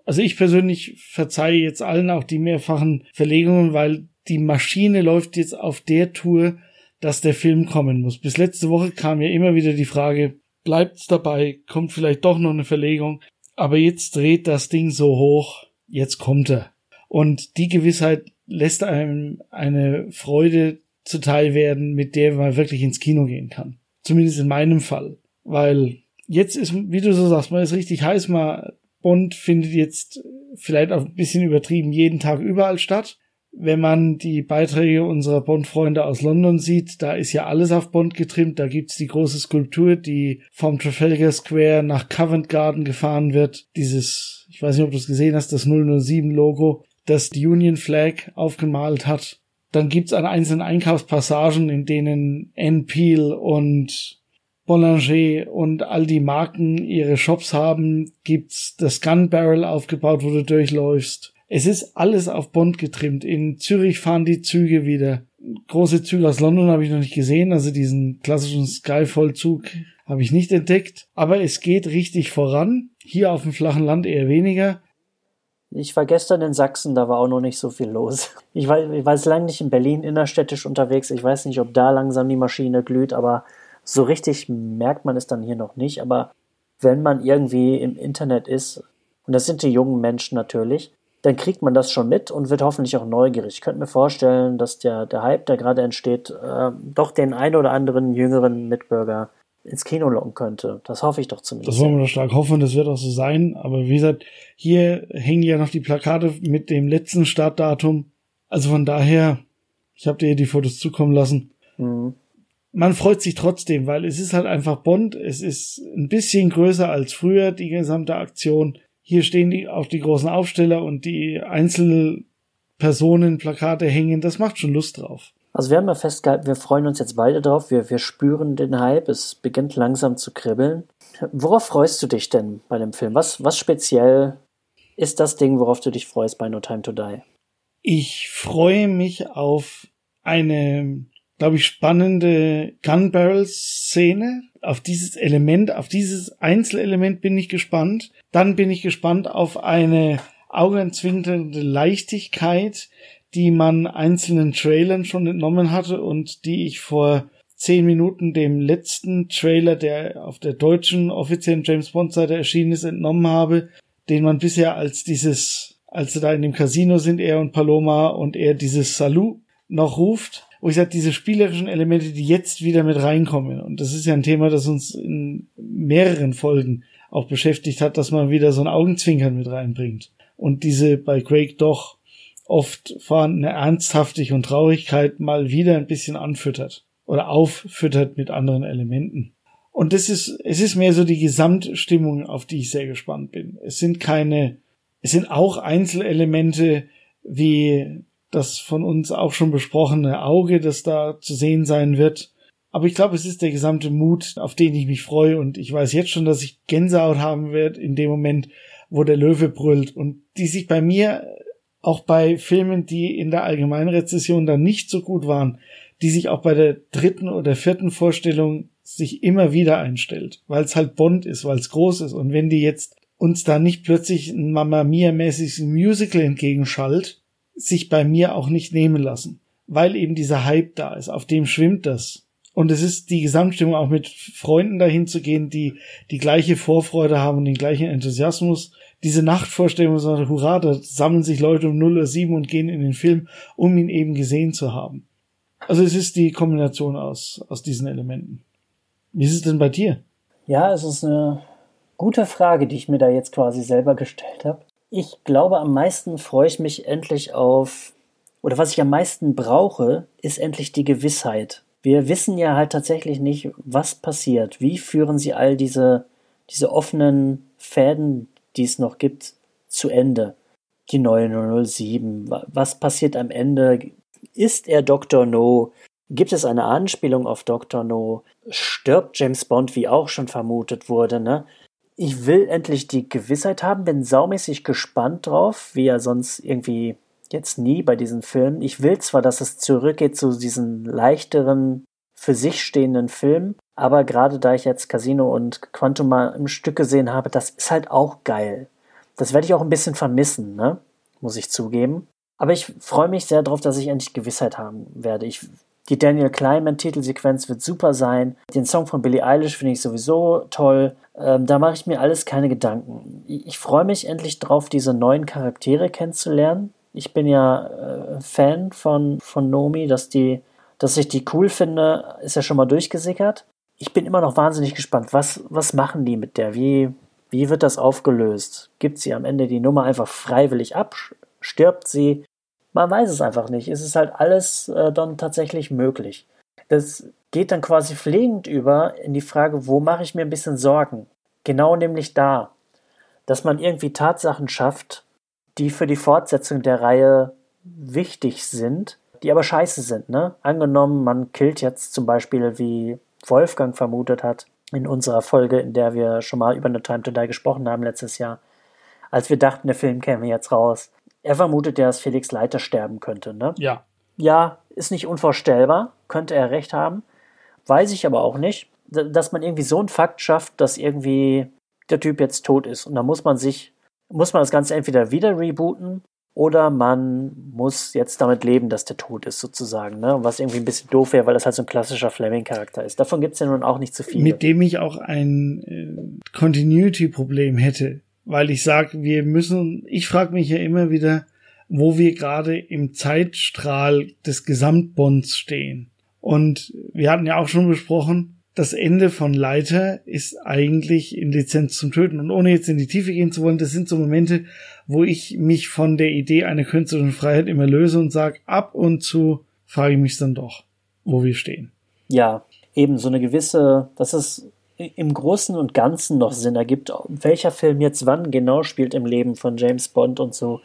also ich persönlich verzeihe jetzt allen auch die mehrfachen Verlegungen, weil die Maschine läuft jetzt auf der Tour, dass der Film kommen muss. Bis letzte Woche kam ja immer wieder die Frage, bleibt's dabei, kommt vielleicht doch noch eine Verlegung, aber jetzt dreht das Ding so hoch, jetzt kommt er. Und die Gewissheit lässt einem eine Freude zuteil werden, mit der man wirklich ins Kino gehen kann. Zumindest in meinem Fall. Weil jetzt ist, wie du so sagst, man ist richtig heiß, mal Bond findet jetzt vielleicht auch ein bisschen übertrieben jeden Tag überall statt. Wenn man die Beiträge unserer Bond-Freunde aus London sieht, da ist ja alles auf Bond getrimmt. Da gibt's die große Skulptur, die vom Trafalgar Square nach Covent Garden gefahren wird. Dieses, ich weiß nicht, ob du es gesehen hast, das 007-Logo, das die Union Flag aufgemalt hat. Dann gibt's an einzelnen Einkaufspassagen, in denen Anne Peel und Boulanger und all die Marken ihre Shops haben, gibt's das Gun Barrel aufgebaut, wo du durchläufst. Es ist alles auf Bond getrimmt. In Zürich fahren die Züge wieder. Große Züge aus London habe ich noch nicht gesehen, also diesen klassischen Skyfall-Zug habe ich nicht entdeckt. Aber es geht richtig voran. Hier auf dem flachen Land eher weniger. Ich war gestern in Sachsen, da war auch noch nicht so viel los. Ich war, ich war jetzt lange nicht in Berlin innerstädtisch unterwegs. Ich weiß nicht, ob da langsam die Maschine glüht, aber so richtig merkt man es dann hier noch nicht, aber wenn man irgendwie im Internet ist, und das sind die jungen Menschen natürlich, dann kriegt man das schon mit und wird hoffentlich auch neugierig. Ich könnte mir vorstellen, dass der, der Hype, der gerade entsteht, äh, doch den ein oder anderen jüngeren Mitbürger ins Kino locken könnte. Das hoffe ich doch zumindest. Das wollen wir doch stark hoffen, das wird auch so sein. Aber wie gesagt, hier hängen ja noch die Plakate mit dem letzten Startdatum Also von daher, ich habe dir die Fotos zukommen lassen. Mhm. Man freut sich trotzdem, weil es ist halt einfach Bond. Es ist ein bisschen größer als früher, die gesamte Aktion. Hier stehen die auf die großen Aufsteller und die Einzelpersonen Plakate hängen. Das macht schon Lust drauf. Also wir haben ja festgehalten, wir freuen uns jetzt beide drauf. Wir, wir spüren den Hype. Es beginnt langsam zu kribbeln. Worauf freust du dich denn bei dem Film? Was, was speziell ist das Ding, worauf du dich freust bei No Time to Die? Ich freue mich auf eine, glaube ich, spannende Gun Barrel Szene. Auf dieses Element, auf dieses Einzelelement bin ich gespannt. Dann bin ich gespannt auf eine augenzwinkernde Leichtigkeit, die man einzelnen Trailern schon entnommen hatte und die ich vor zehn Minuten dem letzten Trailer, der auf der deutschen offiziellen James Bond Seite erschienen ist, entnommen habe, den man bisher als dieses, als sie da in dem Casino sind, er und Paloma und er dieses Salut noch ruft, wo ich sage, diese spielerischen Elemente, die jetzt wieder mit reinkommen. Und das ist ja ein Thema, das uns in mehreren Folgen auch beschäftigt hat, dass man wieder so ein Augenzwinkern mit reinbringt. Und diese bei Craig doch oft vorhandene Ernsthaftigkeit und Traurigkeit mal wieder ein bisschen anfüttert oder auffüttert mit anderen Elementen. Und das ist, es ist mehr so die Gesamtstimmung, auf die ich sehr gespannt bin. Es sind keine, es sind auch Einzelelemente wie das von uns auch schon besprochene Auge, das da zu sehen sein wird. Aber ich glaube, es ist der gesamte Mut, auf den ich mich freue. Und ich weiß jetzt schon, dass ich Gänsehaut haben werde in dem Moment, wo der Löwe brüllt. Und die sich bei mir auch bei Filmen, die in der allgemeinen Rezession dann nicht so gut waren, die sich auch bei der dritten oder vierten Vorstellung sich immer wieder einstellt, weil es halt Bond ist, weil es groß ist. Und wenn die jetzt uns da nicht plötzlich ein Mamma Mia-mäßiges Musical entgegenschallt, sich bei mir auch nicht nehmen lassen, weil eben dieser Hype da ist, auf dem schwimmt das. Und es ist die Gesamtstimmung auch mit Freunden dahin zu gehen, die die gleiche Vorfreude haben den gleichen Enthusiasmus. Diese Nachtvorstellung, so, hurra, da sammeln sich Leute um 0 Uhr 7 und gehen in den Film, um ihn eben gesehen zu haben. Also es ist die Kombination aus, aus diesen Elementen. Wie ist es denn bei dir? Ja, es ist eine gute Frage, die ich mir da jetzt quasi selber gestellt habe. Ich glaube, am meisten freue ich mich endlich auf, oder was ich am meisten brauche, ist endlich die Gewissheit. Wir wissen ja halt tatsächlich nicht, was passiert. Wie führen sie all diese, diese offenen Fäden, die es noch gibt, zu Ende? Die neue 007. Was passiert am Ende? Ist er Dr. No? Gibt es eine Anspielung auf Dr. No? Stirbt James Bond, wie auch schon vermutet wurde, ne? Ich will endlich die Gewissheit haben, bin saumäßig gespannt drauf, wie er sonst irgendwie jetzt nie bei diesen Filmen. Ich will zwar, dass es zurückgeht zu diesen leichteren, für sich stehenden Filmen, aber gerade da ich jetzt Casino und Quantum mal im Stück gesehen habe, das ist halt auch geil. Das werde ich auch ein bisschen vermissen, ne? Muss ich zugeben. Aber ich freue mich sehr darauf, dass ich endlich Gewissheit haben werde. Ich, die Daniel Kleinman-Titelsequenz wird super sein. Den Song von Billie Eilish finde ich sowieso toll. Ähm, da mache ich mir alles keine Gedanken. Ich, ich freue mich endlich drauf, diese neuen Charaktere kennenzulernen. Ich bin ja äh, Fan von, von Nomi, dass die, dass ich die cool finde, ist ja schon mal durchgesickert. Ich bin immer noch wahnsinnig gespannt. Was, was machen die mit der? Wie, wie wird das aufgelöst? Gibt sie am Ende die Nummer einfach freiwillig ab? Stirbt sie? Man weiß es einfach nicht. Es ist halt alles äh, dann tatsächlich möglich. Das geht dann quasi pflegend über in die Frage, wo mache ich mir ein bisschen Sorgen? Genau nämlich da, dass man irgendwie Tatsachen schafft, die für die Fortsetzung der Reihe wichtig sind, die aber scheiße sind. Ne? Angenommen, man killt jetzt zum Beispiel, wie Wolfgang vermutet hat, in unserer Folge, in der wir schon mal über eine Time to Die gesprochen haben letztes Jahr, als wir dachten, der Film käme jetzt raus. Er vermutet ja, dass Felix Leiter sterben könnte, ne? Ja. Ja, ist nicht unvorstellbar, könnte er recht haben. Weiß ich aber auch nicht, dass man irgendwie so einen Fakt schafft, dass irgendwie der Typ jetzt tot ist. Und da muss man sich, muss man das Ganze entweder wieder rebooten oder man muss jetzt damit leben, dass der tot ist, sozusagen. Ne? Was irgendwie ein bisschen doof wäre, weil das halt so ein klassischer Fleming-Charakter ist. Davon gibt es ja nun auch nicht zu viel. Mit dem ich auch ein äh, Continuity-Problem hätte weil ich sage, wir müssen, ich frage mich ja immer wieder, wo wir gerade im Zeitstrahl des Gesamtbonds stehen. Und wir hatten ja auch schon besprochen, das Ende von Leiter ist eigentlich in Lizenz zum Töten. Und ohne jetzt in die Tiefe gehen zu wollen, das sind so Momente, wo ich mich von der Idee einer künstlerischen Freiheit immer löse und sage, ab und zu frage ich mich dann doch, wo wir stehen. Ja, eben so eine gewisse, dass es im Großen und Ganzen noch Sinn ergibt, welcher Film jetzt wann genau spielt im Leben von James Bond und so.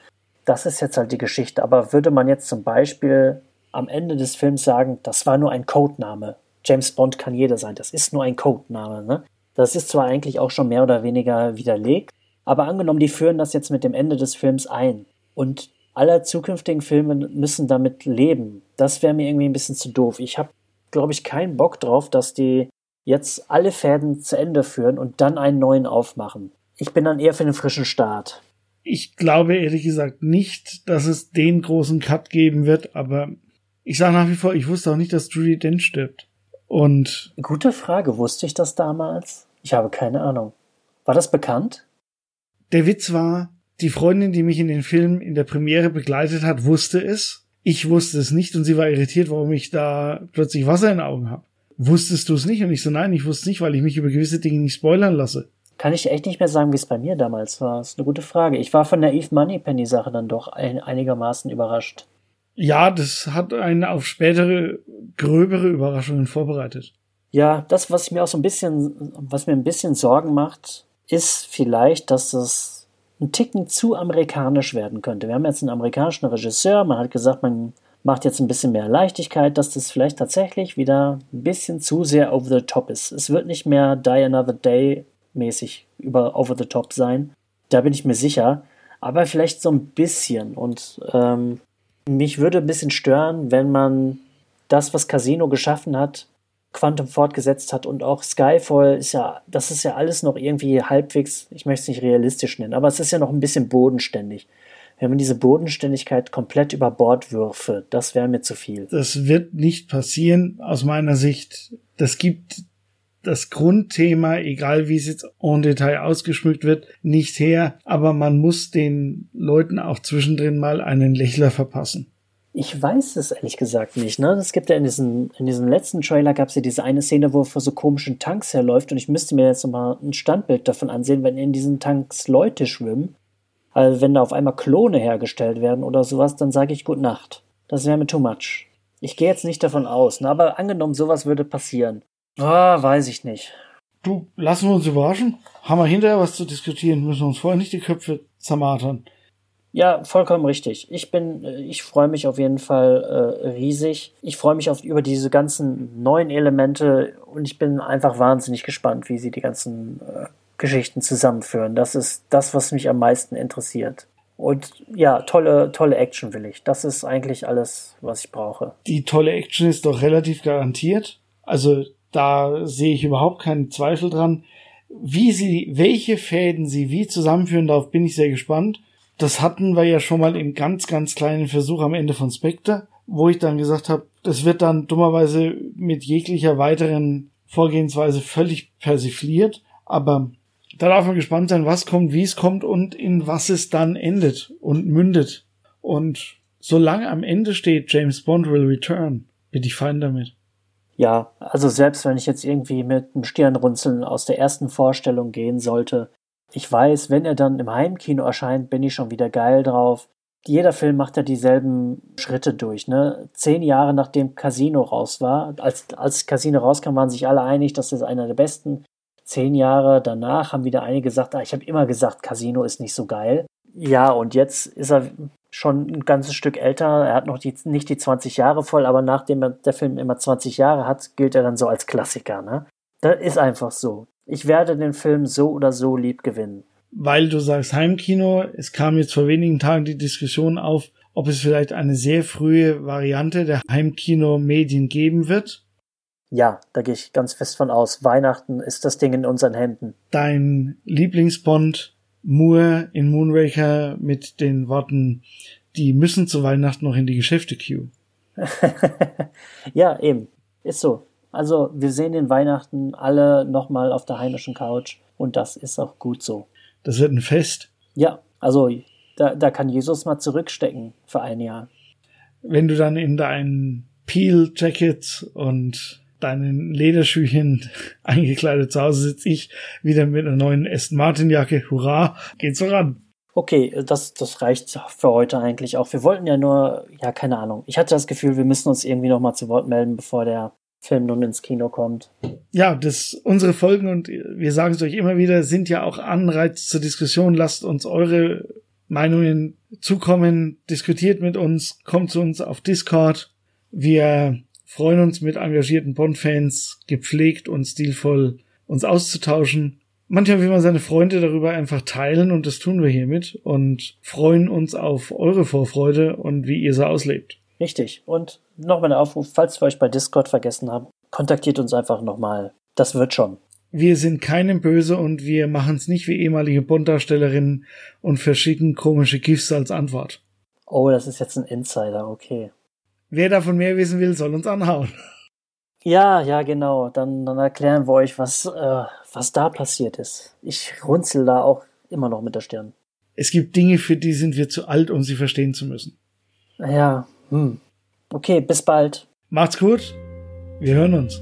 Das ist jetzt halt die Geschichte. Aber würde man jetzt zum Beispiel am Ende des Films sagen, das war nur ein Codename. James Bond kann jeder sein, das ist nur ein Codename. Ne? Das ist zwar eigentlich auch schon mehr oder weniger widerlegt, aber angenommen, die führen das jetzt mit dem Ende des Films ein und alle zukünftigen Filme müssen damit leben. Das wäre mir irgendwie ein bisschen zu doof. Ich habe, glaube ich, keinen Bock drauf, dass die jetzt alle Fäden zu Ende führen und dann einen neuen aufmachen. Ich bin dann eher für den frischen Start. Ich glaube ehrlich gesagt nicht, dass es den großen Cut geben wird, aber ich sage nach wie vor, ich wusste auch nicht, dass Judy Dent stirbt. Und. Gute Frage. Wusste ich das damals? Ich habe keine Ahnung. War das bekannt? Der Witz war, die Freundin, die mich in den Film in der Premiere begleitet hat, wusste es. Ich wusste es nicht und sie war irritiert, warum ich da plötzlich Wasser in den Augen habe. Wusstest du es nicht? Und ich so, nein, ich wusste es nicht, weil ich mich über gewisse Dinge nicht spoilern lasse. Kann ich echt nicht mehr sagen, wie es bei mir damals war. Das ist eine gute Frage. Ich war von der Eve Moneypenny Sache dann doch ein, einigermaßen überrascht. Ja, das hat einen auf spätere, gröbere Überraschungen vorbereitet. Ja, das, was mir auch so ein bisschen, was mir ein bisschen Sorgen macht, ist vielleicht, dass das ein Ticken zu amerikanisch werden könnte. Wir haben jetzt einen amerikanischen Regisseur, man hat gesagt, man macht jetzt ein bisschen mehr Leichtigkeit, dass das vielleicht tatsächlich wieder ein bisschen zu sehr over the top ist. Es wird nicht mehr Die Another Day mäßig über over the top sein. Da bin ich mir sicher. Aber vielleicht so ein bisschen. Und ähm, mich würde ein bisschen stören, wenn man das, was Casino geschaffen hat, Quantum fortgesetzt hat und auch Skyfall ist ja, das ist ja alles noch irgendwie halbwegs, ich möchte es nicht realistisch nennen, aber es ist ja noch ein bisschen bodenständig. Wenn man diese Bodenständigkeit komplett über Bord würfe, das wäre mir zu viel. Das wird nicht passieren, aus meiner Sicht. Das gibt das Grundthema, egal wie es jetzt en Detail ausgeschmückt wird, nicht her, aber man muss den Leuten auch zwischendrin mal einen Lächler verpassen. Ich weiß es ehrlich gesagt nicht. Ne? Es gibt ja in diesem, in diesem letzten Trailer gab es ja diese eine Szene, wo er vor so komischen Tanks herläuft und ich müsste mir jetzt nochmal ein Standbild davon ansehen, wenn in diesen Tanks Leute schwimmen. Also wenn da auf einmal Klone hergestellt werden oder sowas, dann sage ich Gute Nacht. Das wäre mir too much. Ich gehe jetzt nicht davon aus, ne? aber angenommen, sowas würde passieren. Ah, weiß ich nicht. Du, lassen wir uns überraschen. Haben wir hinterher was zu diskutieren, müssen wir uns vorher nicht die Köpfe zermartern. Ja, vollkommen richtig. Ich bin, äh, ich freue mich auf jeden Fall äh, riesig. Ich freue mich auf über diese ganzen neuen Elemente und ich bin einfach wahnsinnig gespannt, wie sie die ganzen äh, Geschichten zusammenführen. Das ist das, was mich am meisten interessiert. Und ja, tolle, tolle Action will ich. Das ist eigentlich alles, was ich brauche. Die tolle Action ist doch relativ garantiert. Also da sehe ich überhaupt keinen Zweifel dran. Wie sie, welche Fäden sie wie zusammenführen, darauf bin ich sehr gespannt. Das hatten wir ja schon mal im ganz, ganz kleinen Versuch am Ende von Spectre, wo ich dann gesagt habe, das wird dann dummerweise mit jeglicher weiteren Vorgehensweise völlig persifliert. Aber da darf man gespannt sein, was kommt, wie es kommt und in was es dann endet und mündet. Und solange am Ende steht, James Bond will return, bin ich fein damit. Ja, also selbst wenn ich jetzt irgendwie mit einem Stirnrunzeln aus der ersten Vorstellung gehen sollte, ich weiß, wenn er dann im Heimkino erscheint, bin ich schon wieder geil drauf. Jeder Film macht ja dieselben Schritte durch, ne? Zehn Jahre nachdem Casino raus war, als, als Casino rauskam, waren sich alle einig, das ist einer der besten. Zehn Jahre danach haben wieder einige gesagt, ah, ich habe immer gesagt, Casino ist nicht so geil. Ja, und jetzt ist er schon ein ganzes Stück älter. Er hat noch die, nicht die 20 Jahre voll, aber nachdem er, der Film immer 20 Jahre hat, gilt er dann so als Klassiker. Ne? Das ist einfach so. Ich werde den Film so oder so lieb gewinnen. Weil du sagst Heimkino, es kam jetzt vor wenigen Tagen die Diskussion auf, ob es vielleicht eine sehr frühe Variante der Heimkino-Medien geben wird. Ja, da gehe ich ganz fest von aus. Weihnachten ist das Ding in unseren Händen. Dein Lieblingsbond Moore in Moonraker mit den Worten, die müssen zu Weihnachten noch in die Geschäfte queue. ja, eben. Ist so. Also wir sehen den Weihnachten alle nochmal auf der heimischen Couch und das ist auch gut so. Das wird ein Fest. Ja, also da, da kann Jesus mal zurückstecken für ein Jahr. Wenn du dann in deinen Peel-Jacket und deinen Lederschüchen eingekleidet zu Hause sitze ich wieder mit einer neuen Aston Martin Jacke. Hurra, geht's voran. Okay, das, das reicht für heute eigentlich auch. Wir wollten ja nur, ja, keine Ahnung. Ich hatte das Gefühl, wir müssen uns irgendwie nochmal zu Wort melden, bevor der Film nun ins Kino kommt. Ja, das, unsere Folgen, und wir sagen es euch immer wieder, sind ja auch Anreiz zur Diskussion. Lasst uns eure Meinungen zukommen, diskutiert mit uns, kommt zu uns auf Discord. Wir freuen uns mit engagierten Bond-Fans, gepflegt und stilvoll uns auszutauschen. Manchmal will man seine Freunde darüber einfach teilen und das tun wir hiermit und freuen uns auf eure Vorfreude und wie ihr so auslebt. Richtig. Und nochmal ein Aufruf, falls wir euch bei Discord vergessen haben, kontaktiert uns einfach nochmal. Das wird schon. Wir sind keinem böse und wir machen es nicht wie ehemalige Bond-Darstellerinnen und verschicken komische GIFs als Antwort. Oh, das ist jetzt ein Insider, okay. Wer davon mehr wissen will, soll uns anhauen. Ja, ja, genau. Dann, dann erklären wir euch, was, äh, was da passiert ist. Ich runzel da auch immer noch mit der Stirn. Es gibt Dinge, für die sind wir zu alt, um sie verstehen zu müssen. Ja, hm. Okay, bis bald. Macht's gut. Wir hören uns.